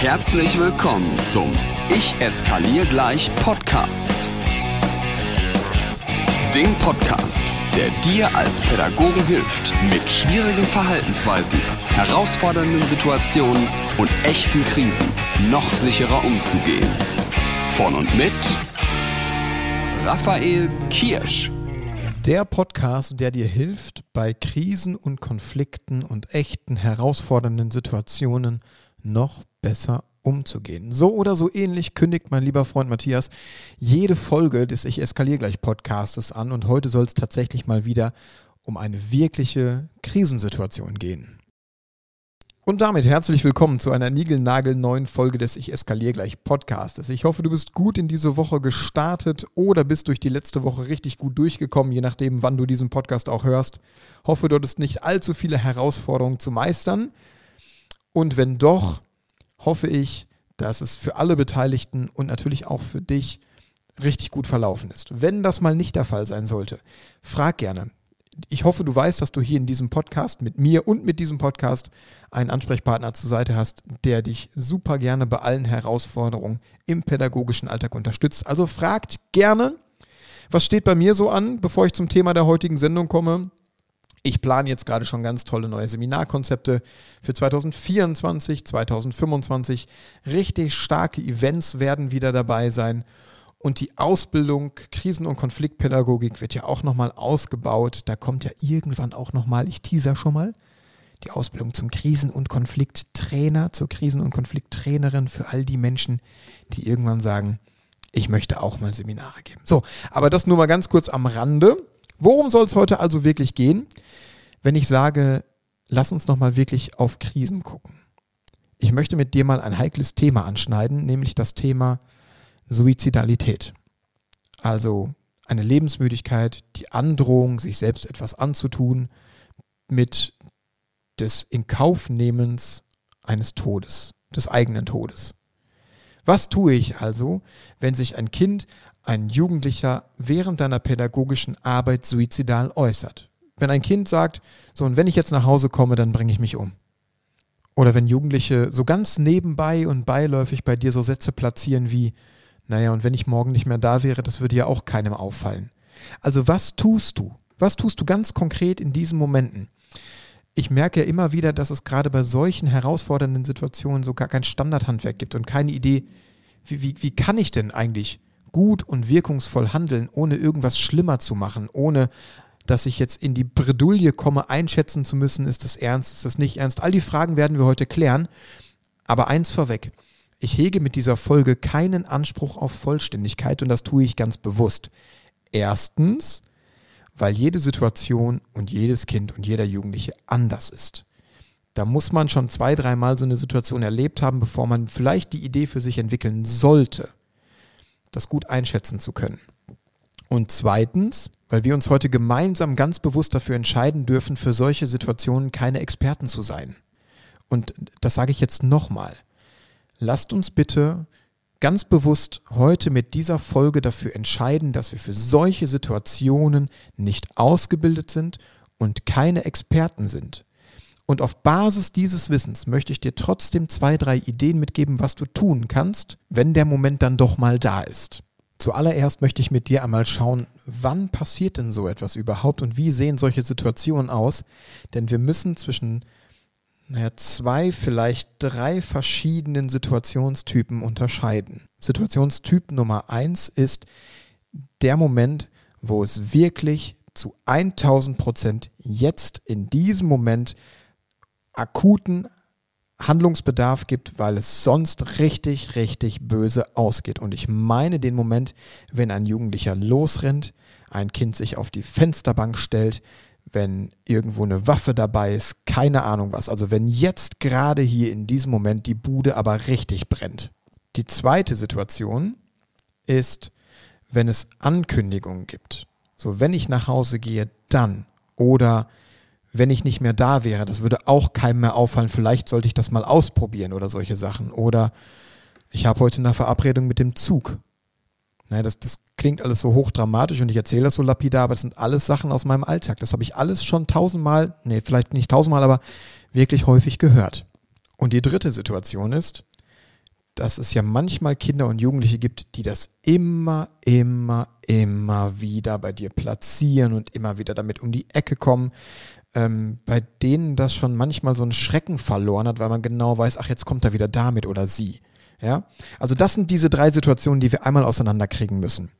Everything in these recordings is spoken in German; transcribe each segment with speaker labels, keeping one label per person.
Speaker 1: Herzlich willkommen zum Ich eskaliere gleich Podcast. Dem Podcast, der dir als Pädagogen hilft, mit schwierigen Verhaltensweisen, herausfordernden Situationen und echten Krisen noch sicherer umzugehen. Von und mit Raphael Kirsch.
Speaker 2: Der Podcast, der dir hilft, bei Krisen und Konflikten und echten herausfordernden Situationen noch besser umzugehen. So oder so ähnlich kündigt mein lieber Freund Matthias jede Folge des Ich eskaliere gleich Podcastes an und heute soll es tatsächlich mal wieder um eine wirkliche Krisensituation gehen. Und damit herzlich willkommen zu einer niegelnagelneuen Folge des Ich eskaliere gleich Podcastes. Ich hoffe, du bist gut in diese Woche gestartet oder bist durch die letzte Woche richtig gut durchgekommen, je nachdem, wann du diesen Podcast auch hörst. Hoffe, du hattest nicht allzu viele Herausforderungen zu meistern. Und wenn doch, hoffe ich, dass es für alle Beteiligten und natürlich auch für dich richtig gut verlaufen ist. Wenn das mal nicht der Fall sein sollte, frag gerne. Ich hoffe, du weißt, dass du hier in diesem Podcast mit mir und mit diesem Podcast einen Ansprechpartner zur Seite hast, der dich super gerne bei allen Herausforderungen im pädagogischen Alltag unterstützt. Also fragt gerne, was steht bei mir so an, bevor ich zum Thema der heutigen Sendung komme. Ich plane jetzt gerade schon ganz tolle neue Seminarkonzepte für 2024, 2025. Richtig starke Events werden wieder dabei sein. Und die Ausbildung Krisen- und Konfliktpädagogik wird ja auch nochmal ausgebaut. Da kommt ja irgendwann auch nochmal, ich teaser schon mal, die Ausbildung zum Krisen- und Konflikttrainer, zur Krisen- und Konflikttrainerin für all die Menschen, die irgendwann sagen, ich möchte auch mal Seminare geben. So, aber das nur mal ganz kurz am Rande. Worum soll es heute also wirklich gehen, wenn ich sage, lass uns nochmal wirklich auf Krisen gucken? Ich möchte mit dir mal ein heikles Thema anschneiden, nämlich das Thema Suizidalität. Also eine Lebensmüdigkeit, die Androhung, sich selbst etwas anzutun, mit des Inkaufnehmens eines Todes, des eigenen Todes. Was tue ich also, wenn sich ein Kind ein Jugendlicher während deiner pädagogischen Arbeit suizidal äußert. Wenn ein Kind sagt, so und wenn ich jetzt nach Hause komme, dann bringe ich mich um. Oder wenn Jugendliche so ganz nebenbei und beiläufig bei dir so Sätze platzieren wie, naja, und wenn ich morgen nicht mehr da wäre, das würde ja auch keinem auffallen. Also was tust du? Was tust du ganz konkret in diesen Momenten? Ich merke ja immer wieder, dass es gerade bei solchen herausfordernden Situationen so gar kein Standardhandwerk gibt und keine Idee, wie, wie, wie kann ich denn eigentlich gut und wirkungsvoll handeln, ohne irgendwas schlimmer zu machen, ohne dass ich jetzt in die Bredouille komme, einschätzen zu müssen, ist das ernst, ist das nicht ernst. All die Fragen werden wir heute klären. Aber eins vorweg, ich hege mit dieser Folge keinen Anspruch auf Vollständigkeit und das tue ich ganz bewusst. Erstens, weil jede Situation und jedes Kind und jeder Jugendliche anders ist. Da muss man schon zwei, dreimal so eine Situation erlebt haben, bevor man vielleicht die Idee für sich entwickeln sollte das gut einschätzen zu können. Und zweitens, weil wir uns heute gemeinsam ganz bewusst dafür entscheiden dürfen, für solche Situationen keine Experten zu sein. Und das sage ich jetzt nochmal. Lasst uns bitte ganz bewusst heute mit dieser Folge dafür entscheiden, dass wir für solche Situationen nicht ausgebildet sind und keine Experten sind. Und auf Basis dieses Wissens möchte ich dir trotzdem zwei, drei Ideen mitgeben, was du tun kannst, wenn der Moment dann doch mal da ist. Zuallererst möchte ich mit dir einmal schauen, wann passiert denn so etwas überhaupt und wie sehen solche Situationen aus? Denn wir müssen zwischen naja, zwei, vielleicht drei verschiedenen Situationstypen unterscheiden. Situationstyp Nummer eins ist der Moment, wo es wirklich zu 1000 Prozent jetzt in diesem Moment akuten Handlungsbedarf gibt, weil es sonst richtig, richtig böse ausgeht. Und ich meine den Moment, wenn ein Jugendlicher losrennt, ein Kind sich auf die Fensterbank stellt, wenn irgendwo eine Waffe dabei ist, keine Ahnung was. Also wenn jetzt gerade hier in diesem Moment die Bude aber richtig brennt. Die zweite Situation ist, wenn es Ankündigungen gibt. So, wenn ich nach Hause gehe, dann. Oder wenn ich nicht mehr da wäre. Das würde auch keinem mehr auffallen. Vielleicht sollte ich das mal ausprobieren oder solche Sachen. Oder ich habe heute eine Verabredung mit dem Zug. Naja, das, das klingt alles so hochdramatisch und ich erzähle das so lapidar, aber das sind alles Sachen aus meinem Alltag. Das habe ich alles schon tausendmal, nee, vielleicht nicht tausendmal, aber wirklich häufig gehört. Und die dritte Situation ist, dass es ja manchmal Kinder und Jugendliche gibt, die das immer, immer, immer wieder bei dir platzieren und immer wieder damit um die Ecke kommen, ähm, bei denen das schon manchmal so einen Schrecken verloren hat, weil man genau weiß, ach, jetzt kommt er wieder damit oder sie. Ja? Also das sind diese drei Situationen, die wir einmal auseinanderkriegen müssen.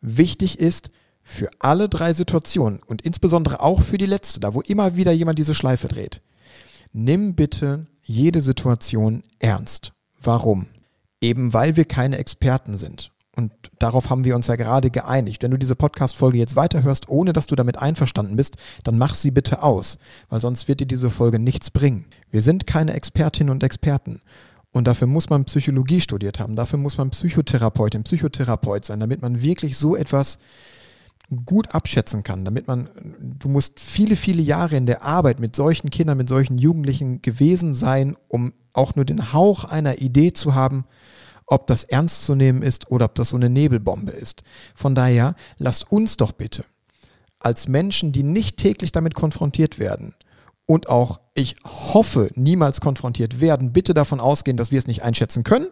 Speaker 2: Wichtig ist, für alle drei Situationen und insbesondere auch für die letzte, da wo immer wieder jemand diese Schleife dreht, nimm bitte jede Situation ernst. Warum? Eben weil wir keine Experten sind. Und darauf haben wir uns ja gerade geeinigt. Wenn du diese Podcast-Folge jetzt weiterhörst, ohne dass du damit einverstanden bist, dann mach sie bitte aus, weil sonst wird dir diese Folge nichts bringen. Wir sind keine Expertinnen und Experten. Und dafür muss man Psychologie studiert haben, dafür muss man Psychotherapeutin, Psychotherapeut sein, damit man wirklich so etwas gut abschätzen kann, damit man, du musst viele, viele Jahre in der Arbeit mit solchen Kindern, mit solchen Jugendlichen gewesen sein, um auch nur den Hauch einer Idee zu haben, ob das ernst zu nehmen ist oder ob das so eine Nebelbombe ist. Von daher, lasst uns doch bitte als Menschen, die nicht täglich damit konfrontiert werden, und auch, ich hoffe, niemals konfrontiert werden, bitte davon ausgehen, dass wir es nicht einschätzen können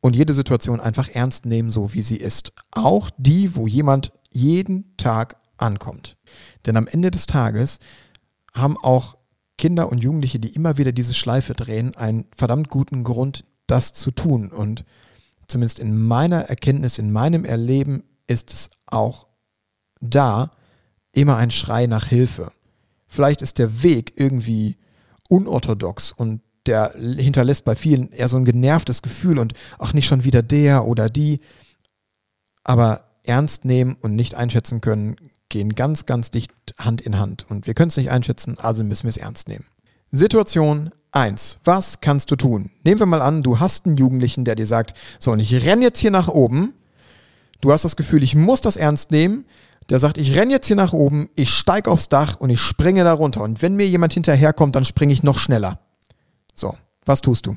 Speaker 2: und jede Situation einfach ernst nehmen, so wie sie ist. Auch die, wo jemand jeden Tag ankommt. Denn am Ende des Tages haben auch Kinder und Jugendliche, die immer wieder diese Schleife drehen, einen verdammt guten Grund, das zu tun. Und zumindest in meiner Erkenntnis, in meinem Erleben ist es auch da immer ein Schrei nach Hilfe. Vielleicht ist der Weg irgendwie unorthodox und der hinterlässt bei vielen eher so ein genervtes Gefühl und ach nicht schon wieder der oder die. Aber ernst nehmen und nicht einschätzen können, gehen ganz, ganz dicht Hand in Hand. Und wir können es nicht einschätzen, also müssen wir es ernst nehmen. Situation 1. Was kannst du tun? Nehmen wir mal an, du hast einen Jugendlichen, der dir sagt, so, und ich renne jetzt hier nach oben. Du hast das Gefühl, ich muss das ernst nehmen der sagt, ich renne jetzt hier nach oben, ich steige aufs Dach und ich springe da runter. Und wenn mir jemand hinterherkommt, dann springe ich noch schneller. So, was tust du?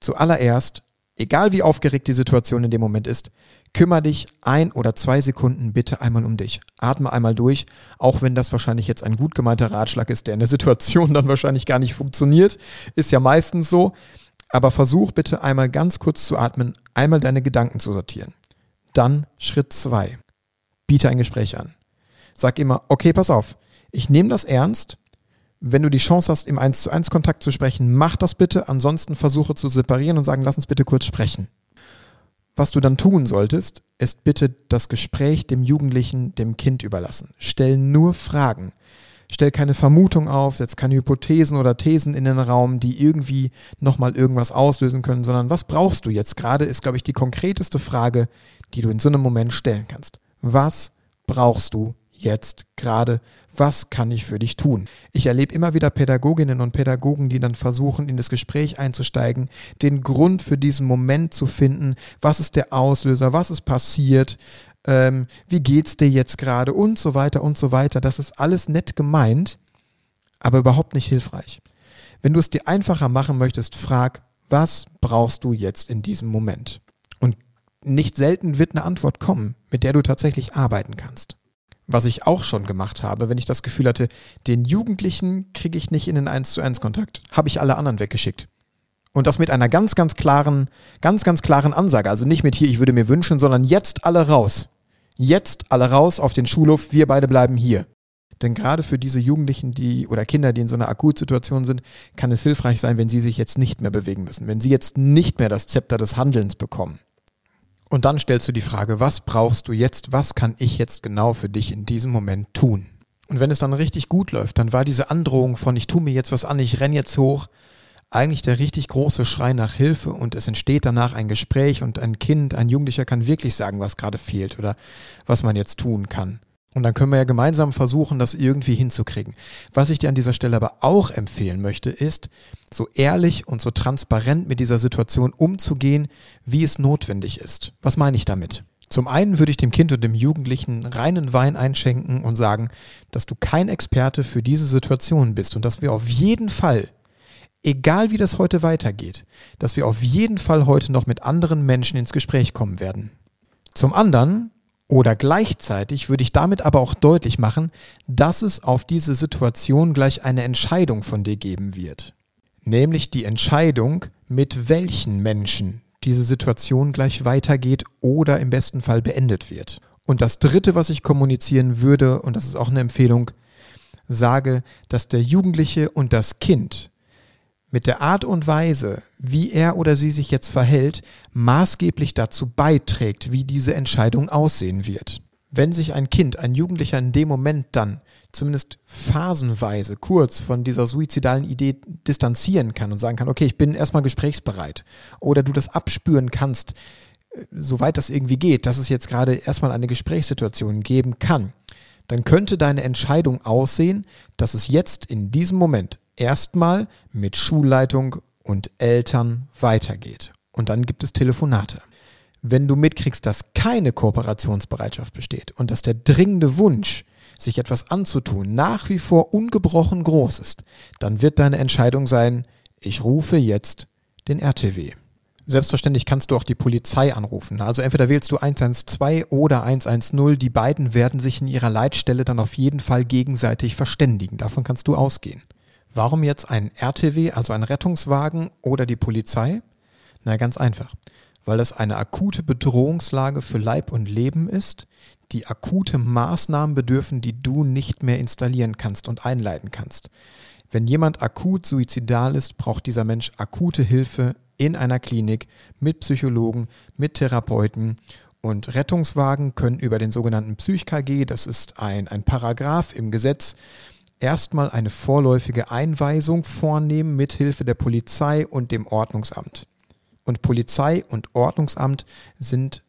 Speaker 2: Zuallererst, egal wie aufgeregt die Situation in dem Moment ist, kümmere dich ein oder zwei Sekunden bitte einmal um dich. Atme einmal durch, auch wenn das wahrscheinlich jetzt ein gut gemeinter Ratschlag ist, der in der Situation dann wahrscheinlich gar nicht funktioniert. Ist ja meistens so. Aber versuch bitte einmal ganz kurz zu atmen, einmal deine Gedanken zu sortieren. Dann Schritt zwei biete ein Gespräch an. Sag immer, okay, pass auf, ich nehme das ernst. Wenn du die Chance hast, im 1 zu 1 Kontakt zu sprechen, mach das bitte. Ansonsten versuche zu separieren und sagen, lass uns bitte kurz sprechen. Was du dann tun solltest, ist bitte das Gespräch dem Jugendlichen, dem Kind überlassen. Stell nur Fragen. Stell keine Vermutung auf, setz keine Hypothesen oder Thesen in den Raum, die irgendwie nochmal irgendwas auslösen können, sondern was brauchst du jetzt gerade, ist, glaube ich, die konkreteste Frage, die du in so einem Moment stellen kannst. Was brauchst du jetzt gerade? Was kann ich für dich tun? Ich erlebe immer wieder Pädagoginnen und Pädagogen, die dann versuchen, in das Gespräch einzusteigen, den Grund für diesen Moment zu finden. Was ist der Auslöser? Was ist passiert? Ähm, wie geht's dir jetzt gerade? Und so weiter und so weiter. Das ist alles nett gemeint, aber überhaupt nicht hilfreich. Wenn du es dir einfacher machen möchtest, frag, was brauchst du jetzt in diesem Moment? Und nicht selten wird eine Antwort kommen, mit der du tatsächlich arbeiten kannst. Was ich auch schon gemacht habe, wenn ich das Gefühl hatte, den Jugendlichen kriege ich nicht in den 1 zu 1 Kontakt, habe ich alle anderen weggeschickt. Und das mit einer ganz, ganz klaren, ganz, ganz klaren Ansage. Also nicht mit hier, ich würde mir wünschen, sondern jetzt alle raus. Jetzt alle raus auf den Schulhof, wir beide bleiben hier. Denn gerade für diese Jugendlichen, die oder Kinder, die in so einer Akutsituation sind, kann es hilfreich sein, wenn sie sich jetzt nicht mehr bewegen müssen, wenn sie jetzt nicht mehr das Zepter des Handelns bekommen. Und dann stellst du die Frage, was brauchst du jetzt? Was kann ich jetzt genau für dich in diesem Moment tun? Und wenn es dann richtig gut läuft, dann war diese Androhung von ich tue mir jetzt was an, ich renn jetzt hoch, eigentlich der richtig große Schrei nach Hilfe und es entsteht danach ein Gespräch und ein Kind, ein Jugendlicher kann wirklich sagen, was gerade fehlt oder was man jetzt tun kann. Und dann können wir ja gemeinsam versuchen, das irgendwie hinzukriegen. Was ich dir an dieser Stelle aber auch empfehlen möchte, ist, so ehrlich und so transparent mit dieser Situation umzugehen, wie es notwendig ist. Was meine ich damit? Zum einen würde ich dem Kind und dem Jugendlichen reinen Wein einschenken und sagen, dass du kein Experte für diese Situation bist und dass wir auf jeden Fall, egal wie das heute weitergeht, dass wir auf jeden Fall heute noch mit anderen Menschen ins Gespräch kommen werden. Zum anderen oder gleichzeitig würde ich damit aber auch deutlich machen, dass es auf diese Situation gleich eine Entscheidung von dir geben wird. Nämlich die Entscheidung, mit welchen Menschen diese Situation gleich weitergeht oder im besten Fall beendet wird. Und das Dritte, was ich kommunizieren würde, und das ist auch eine Empfehlung, sage, dass der Jugendliche und das Kind mit der Art und Weise, wie er oder sie sich jetzt verhält, maßgeblich dazu beiträgt, wie diese Entscheidung aussehen wird. Wenn sich ein Kind, ein Jugendlicher in dem Moment dann zumindest phasenweise kurz von dieser suizidalen Idee distanzieren kann und sagen kann, okay, ich bin erstmal gesprächsbereit oder du das abspüren kannst, äh, soweit das irgendwie geht, dass es jetzt gerade erstmal eine Gesprächssituation geben kann, dann könnte deine Entscheidung aussehen, dass es jetzt in diesem Moment erstmal mit Schulleitung und Eltern weitergeht. Und dann gibt es Telefonate. Wenn du mitkriegst, dass keine Kooperationsbereitschaft besteht und dass der dringende Wunsch, sich etwas anzutun, nach wie vor ungebrochen groß ist, dann wird deine Entscheidung sein, ich rufe jetzt den RTW. Selbstverständlich kannst du auch die Polizei anrufen. Also entweder wählst du 112 oder 110. Die beiden werden sich in ihrer Leitstelle dann auf jeden Fall gegenseitig verständigen. Davon kannst du ausgehen. Warum jetzt ein RTW, also ein Rettungswagen oder die Polizei? Na, ganz einfach. Weil das eine akute Bedrohungslage für Leib und Leben ist, die akute Maßnahmen bedürfen, die du nicht mehr installieren kannst und einleiten kannst. Wenn jemand akut suizidal ist, braucht dieser Mensch akute Hilfe in einer Klinik mit Psychologen, mit Therapeuten und Rettungswagen können über den sogenannten PsychKG, das ist ein, ein Paragraph im Gesetz, erstmal eine vorläufige Einweisung vornehmen mit Hilfe der Polizei und dem Ordnungsamt. Und Polizei und Ordnungsamt sind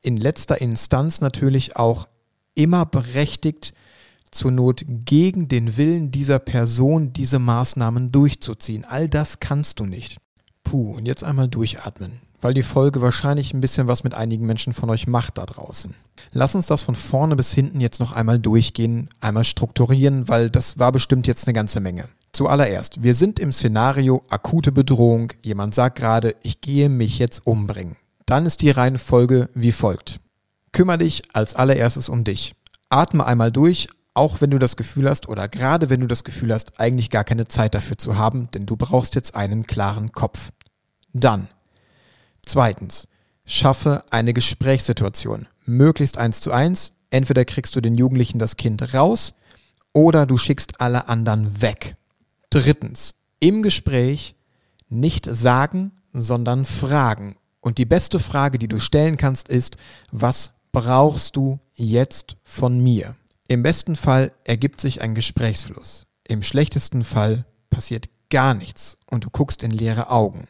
Speaker 2: in letzter Instanz natürlich auch immer berechtigt, zur Not gegen den Willen dieser Person diese Maßnahmen durchzuziehen. All das kannst du nicht. Puh, und jetzt einmal durchatmen, weil die Folge wahrscheinlich ein bisschen was mit einigen Menschen von euch macht da draußen. Lass uns das von vorne bis hinten jetzt noch einmal durchgehen, einmal strukturieren, weil das war bestimmt jetzt eine ganze Menge. Zuallererst, wir sind im Szenario akute Bedrohung. Jemand sagt gerade, ich gehe mich jetzt umbringen. Dann ist die Reihenfolge wie folgt. Kümmer dich als allererstes um dich. Atme einmal durch, auch wenn du das Gefühl hast oder gerade wenn du das Gefühl hast, eigentlich gar keine Zeit dafür zu haben, denn du brauchst jetzt einen klaren Kopf. Dann. Zweitens. Schaffe eine Gesprächssituation. Möglichst eins zu eins. Entweder kriegst du den Jugendlichen das Kind raus oder du schickst alle anderen weg. Drittens. Im Gespräch nicht sagen, sondern fragen. Und die beste Frage, die du stellen kannst, ist, was brauchst du jetzt von mir? Im besten Fall ergibt sich ein Gesprächsfluss. Im schlechtesten Fall passiert gar nichts und du guckst in leere Augen.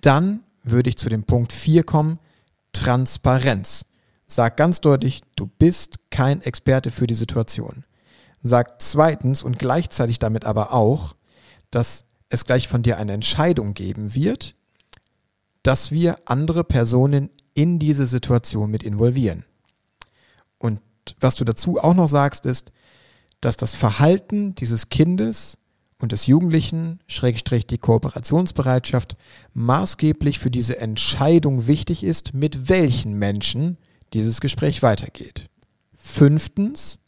Speaker 2: Dann würde ich zu dem Punkt 4 kommen, Transparenz. Sag ganz deutlich, du bist kein Experte für die Situation. Sag zweitens und gleichzeitig damit aber auch, dass es gleich von dir eine Entscheidung geben wird, dass wir andere Personen in diese Situation mit involvieren. Und was du dazu auch noch sagst, ist, dass das Verhalten dieses Kindes und des Jugendlichen, Schrägstrich die Kooperationsbereitschaft, maßgeblich für diese Entscheidung wichtig ist, mit welchen Menschen dieses Gespräch weitergeht. Fünftens,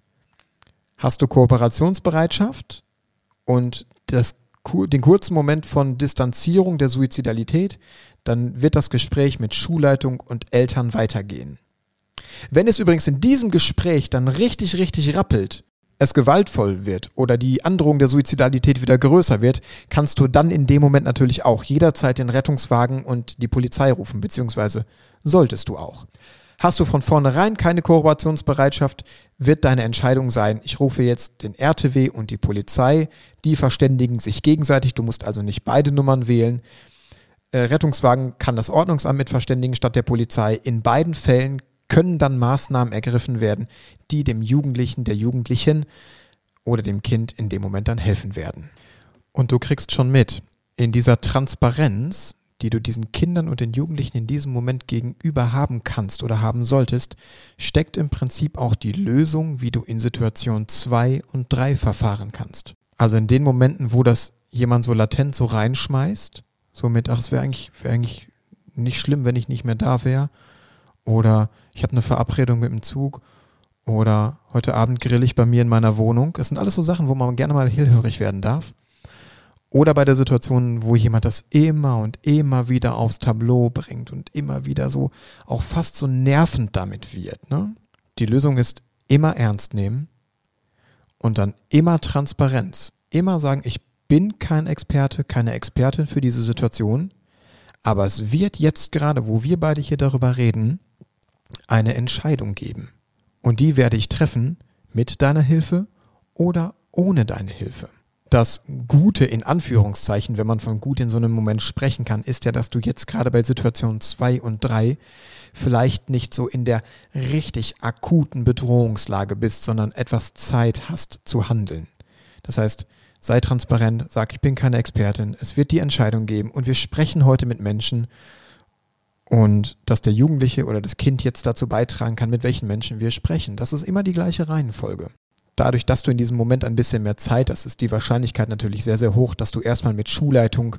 Speaker 2: hast du Kooperationsbereitschaft und das, den kurzen Moment von Distanzierung der Suizidalität, dann wird das Gespräch mit Schulleitung und Eltern weitergehen. Wenn es übrigens in diesem Gespräch dann richtig, richtig rappelt, es gewaltvoll wird oder die Androhung der Suizidalität wieder größer wird, kannst du dann in dem Moment natürlich auch jederzeit den Rettungswagen und die Polizei rufen, beziehungsweise solltest du auch. Hast du von vornherein keine Kooperationsbereitschaft, wird deine Entscheidung sein, ich rufe jetzt den RTW und die Polizei, die verständigen sich gegenseitig, du musst also nicht beide Nummern wählen. Äh, Rettungswagen kann das Ordnungsamt mit verständigen statt der Polizei. In beiden Fällen können dann Maßnahmen ergriffen werden, die dem Jugendlichen, der Jugendlichen oder dem Kind in dem Moment dann helfen werden. Und du kriegst schon mit, in dieser Transparenz, die du diesen Kindern und den Jugendlichen in diesem Moment gegenüber haben kannst oder haben solltest, steckt im Prinzip auch die Lösung, wie du in Situation 2 und 3 verfahren kannst. Also in den Momenten, wo das jemand so latent so reinschmeißt, so mit, ach, es wäre eigentlich, wär eigentlich nicht schlimm, wenn ich nicht mehr da wäre, oder ich habe eine Verabredung mit dem Zug oder heute Abend grill ich bei mir in meiner Wohnung. Das sind alles so Sachen, wo man gerne mal hellhörig werden darf. Oder bei der Situation, wo jemand das immer und immer wieder aufs Tableau bringt und immer wieder so auch fast so nervend damit wird. Ne? Die Lösung ist immer ernst nehmen und dann immer Transparenz. Immer sagen, ich bin kein Experte, keine Expertin für diese Situation, aber es wird jetzt gerade, wo wir beide hier darüber reden, eine Entscheidung geben. Und die werde ich treffen mit deiner Hilfe oder ohne deine Hilfe das Gute in Anführungszeichen, wenn man von gut in so einem Moment sprechen kann, ist ja, dass du jetzt gerade bei Situation 2 und 3 vielleicht nicht so in der richtig akuten Bedrohungslage bist, sondern etwas Zeit hast zu handeln. Das heißt, sei transparent, sag, ich bin keine Expertin, es wird die Entscheidung geben und wir sprechen heute mit Menschen und dass der Jugendliche oder das Kind jetzt dazu beitragen kann, mit welchen Menschen wir sprechen. Das ist immer die gleiche Reihenfolge dadurch, dass du in diesem Moment ein bisschen mehr Zeit hast, ist die Wahrscheinlichkeit natürlich sehr, sehr hoch, dass du erstmal mit Schulleitung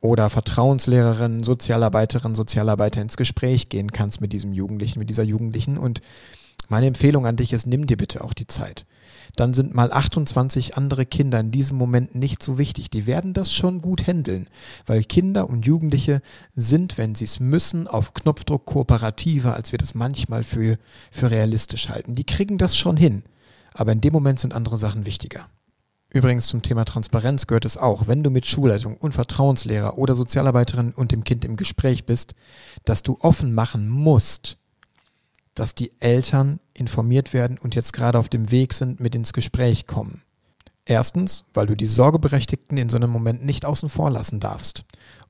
Speaker 2: oder Vertrauenslehrerin, Sozialarbeiterin, Sozialarbeiter ins Gespräch gehen kannst mit diesem Jugendlichen, mit dieser Jugendlichen. Und meine Empfehlung an dich ist, nimm dir bitte auch die Zeit. Dann sind mal 28 andere Kinder in diesem Moment nicht so wichtig. Die werden das schon gut handeln, weil Kinder und Jugendliche sind, wenn sie es müssen, auf Knopfdruck kooperativer, als wir das manchmal für, für realistisch halten. Die kriegen das schon hin. Aber in dem Moment sind andere Sachen wichtiger. Übrigens zum Thema Transparenz gehört es auch, wenn du mit Schulleitung und Vertrauenslehrer oder Sozialarbeiterin und dem Kind im Gespräch bist, dass du offen machen musst, dass die Eltern informiert werden und jetzt gerade auf dem Weg sind, mit ins Gespräch kommen. Erstens, weil du die Sorgeberechtigten in so einem Moment nicht außen vor lassen darfst.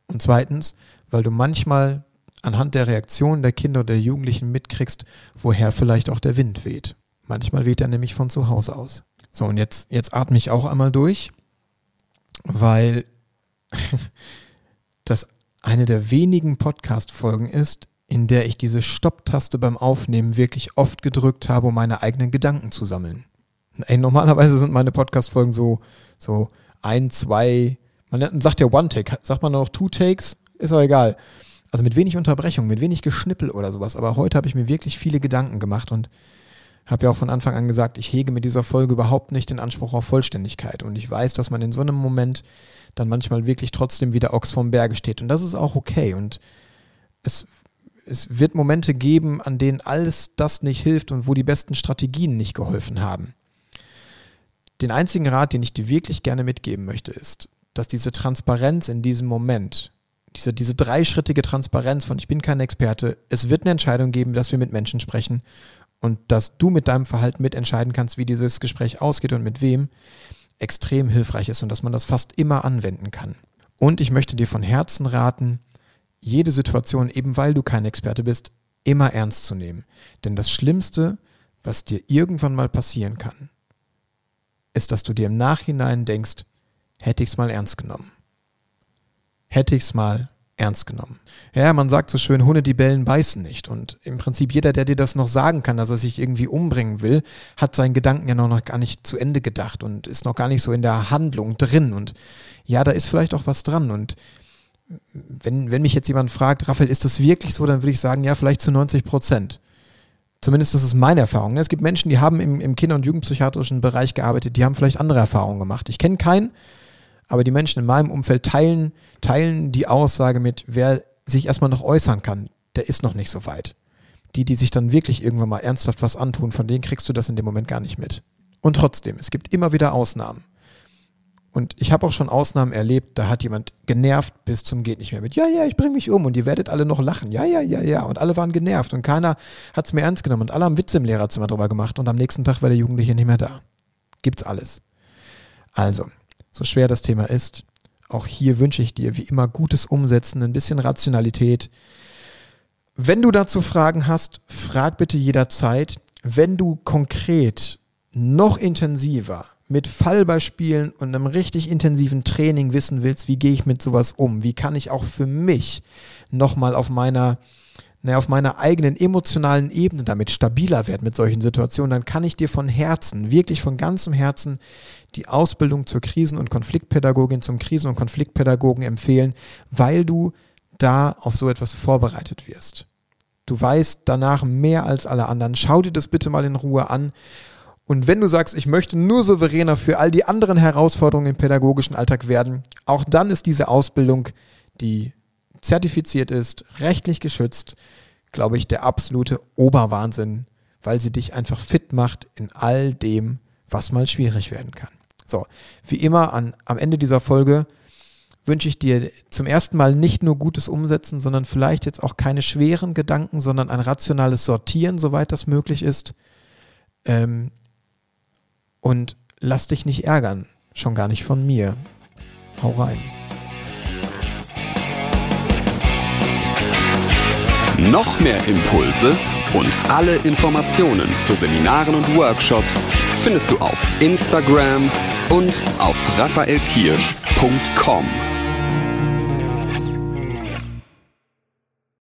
Speaker 2: Und zweitens, weil du manchmal anhand der Reaktion der Kinder oder der Jugendlichen mitkriegst, woher vielleicht auch der Wind weht. Manchmal weht er nämlich von zu Hause aus. So, und jetzt, jetzt atme ich auch einmal durch, weil das eine der wenigen Podcast-Folgen ist, in der ich diese Stopp-Taste beim Aufnehmen wirklich oft gedrückt habe, um meine eigenen Gedanken zu sammeln. Ey, normalerweise sind meine Podcast-Folgen so, so ein, zwei, man sagt ja One-Take, sagt man noch Two-Takes, ist auch egal. Also mit wenig Unterbrechung, mit wenig Geschnippel oder sowas. Aber heute habe ich mir wirklich viele Gedanken gemacht und habe ja auch von Anfang an gesagt, ich hege mit dieser Folge überhaupt nicht den Anspruch auf Vollständigkeit. Und ich weiß, dass man in so einem Moment dann manchmal wirklich trotzdem wieder Ochs vom Berge steht. Und das ist auch okay. Und es, es wird Momente geben, an denen alles das nicht hilft und wo die besten Strategien nicht geholfen haben. Den einzigen Rat, den ich dir wirklich gerne mitgeben möchte, ist, dass diese Transparenz in diesem Moment, diese, diese dreischrittige Transparenz von ich bin kein Experte, es wird eine Entscheidung geben, dass wir mit Menschen sprechen und dass du mit deinem Verhalten mitentscheiden kannst, wie dieses Gespräch ausgeht und mit wem, extrem hilfreich ist und dass man das fast immer anwenden kann. Und ich möchte dir von Herzen raten, jede Situation, eben weil du kein Experte bist, immer ernst zu nehmen. Denn das Schlimmste, was dir irgendwann mal passieren kann, ist, dass du dir im Nachhinein denkst, hätte ich es mal ernst genommen. Hätte ich es mal ernst genommen. Ja, man sagt so schön, Hunde, die bellen, beißen nicht. Und im Prinzip jeder, der dir das noch sagen kann, dass er sich irgendwie umbringen will, hat seinen Gedanken ja noch gar nicht zu Ende gedacht und ist noch gar nicht so in der Handlung drin. Und ja, da ist vielleicht auch was dran. Und wenn, wenn mich jetzt jemand fragt, Raphael, ist das wirklich so, dann würde ich sagen, ja, vielleicht zu 90 Prozent. Zumindest das ist meine Erfahrung. Es gibt Menschen, die haben im, im Kinder- und Jugendpsychiatrischen Bereich gearbeitet, die haben vielleicht andere Erfahrungen gemacht. Ich kenne keinen, aber die Menschen in meinem Umfeld teilen, teilen die Aussage mit, wer sich erstmal noch äußern kann, der ist noch nicht so weit. Die, die sich dann wirklich irgendwann mal ernsthaft was antun, von denen kriegst du das in dem Moment gar nicht mit. Und trotzdem, es gibt immer wieder Ausnahmen. Und ich habe auch schon Ausnahmen erlebt, da hat jemand genervt bis zum geht nicht mehr mit, ja, ja, ich bringe mich um und ihr werdet alle noch lachen, ja, ja, ja, ja. Und alle waren genervt und keiner hat es mir ernst genommen und alle haben Witze im Lehrerzimmer drüber gemacht und am nächsten Tag war der Jugendliche nicht mehr da. Gibt's alles. Also, so schwer das Thema ist. Auch hier wünsche ich dir wie immer gutes Umsetzen, ein bisschen Rationalität. Wenn du dazu Fragen hast, frag bitte jederzeit. Wenn du konkret noch intensiver mit Fallbeispielen und einem richtig intensiven Training wissen willst, wie gehe ich mit sowas um, wie kann ich auch für mich nochmal auf meiner naja, auf meiner eigenen emotionalen Ebene damit stabiler werde mit solchen Situationen, dann kann ich dir von Herzen, wirklich von ganzem Herzen die Ausbildung zur Krisen- und Konfliktpädagogin, zum Krisen- und Konfliktpädagogen empfehlen, weil du da auf so etwas vorbereitet wirst. Du weißt danach mehr als alle anderen. Schau dir das bitte mal in Ruhe an Und wenn du sagst, ich möchte nur souveräner für all die anderen Herausforderungen im pädagogischen Alltag werden, auch dann ist diese Ausbildung, die zertifiziert ist, rechtlich geschützt, glaube ich, der absolute Oberwahnsinn, weil sie dich einfach fit macht in all dem, was mal schwierig werden kann. So, wie immer an, am Ende dieser Folge wünsche ich dir zum ersten Mal nicht nur gutes Umsetzen, sondern vielleicht jetzt auch keine schweren Gedanken, sondern ein rationales Sortieren, soweit das möglich ist. Ähm, und lass dich nicht ärgern, schon gar nicht von mir. Hau rein.
Speaker 1: Noch mehr Impulse und alle Informationen zu Seminaren und Workshops findest du auf Instagram und auf raphaelkirsch.com.